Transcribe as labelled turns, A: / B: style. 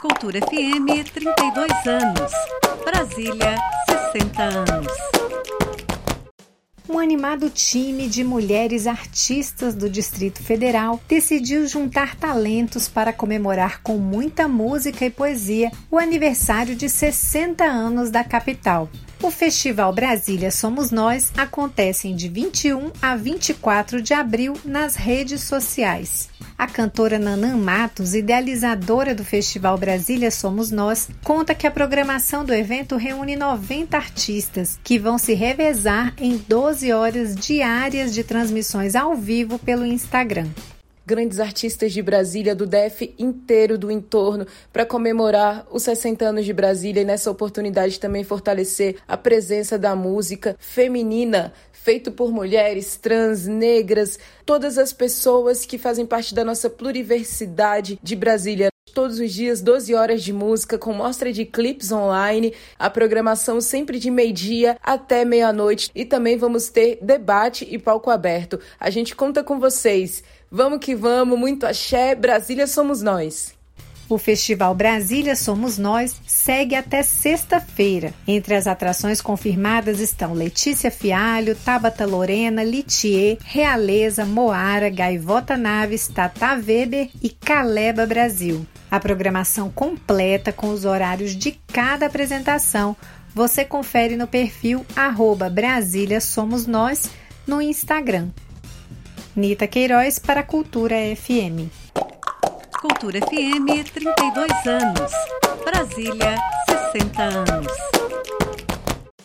A: Cultura FM 32 anos. Brasília 60 anos.
B: Um animado time de mulheres artistas do Distrito Federal decidiu juntar talentos para comemorar com muita música e poesia o aniversário de 60 anos da capital. O Festival Brasília Somos Nós acontece de 21 a 24 de abril nas redes sociais. A cantora Nanã Matos, idealizadora do Festival Brasília Somos Nós, conta que a programação do evento reúne 90 artistas que vão se revezar em 12 horas diárias de transmissões ao vivo pelo Instagram
C: grandes artistas de Brasília, do DF inteiro, do entorno, para comemorar os 60 anos de Brasília e nessa oportunidade também fortalecer a presença da música feminina, feito por mulheres, trans, negras, todas as pessoas que fazem parte da nossa pluriversidade de Brasília todos os dias 12 horas de música com mostra de clipes online, a programação sempre de meio-dia até meia-noite e também vamos ter debate e palco aberto. A gente conta com vocês. Vamos que vamos, muito axé, Brasília somos nós.
B: O Festival Brasília Somos Nós segue até sexta-feira. Entre as atrações confirmadas estão Letícia Fialho, Tabata Lorena, Litier, Realeza, Moara, Gaivota Naves, Tata Weber e Caleba Brasil. A programação completa com os horários de cada apresentação você confere no perfil arroba Brasília Somos Nós no Instagram. Nita Queiroz para Cultura FM.
A: Cultura FM 32 anos. Brasília 60 anos.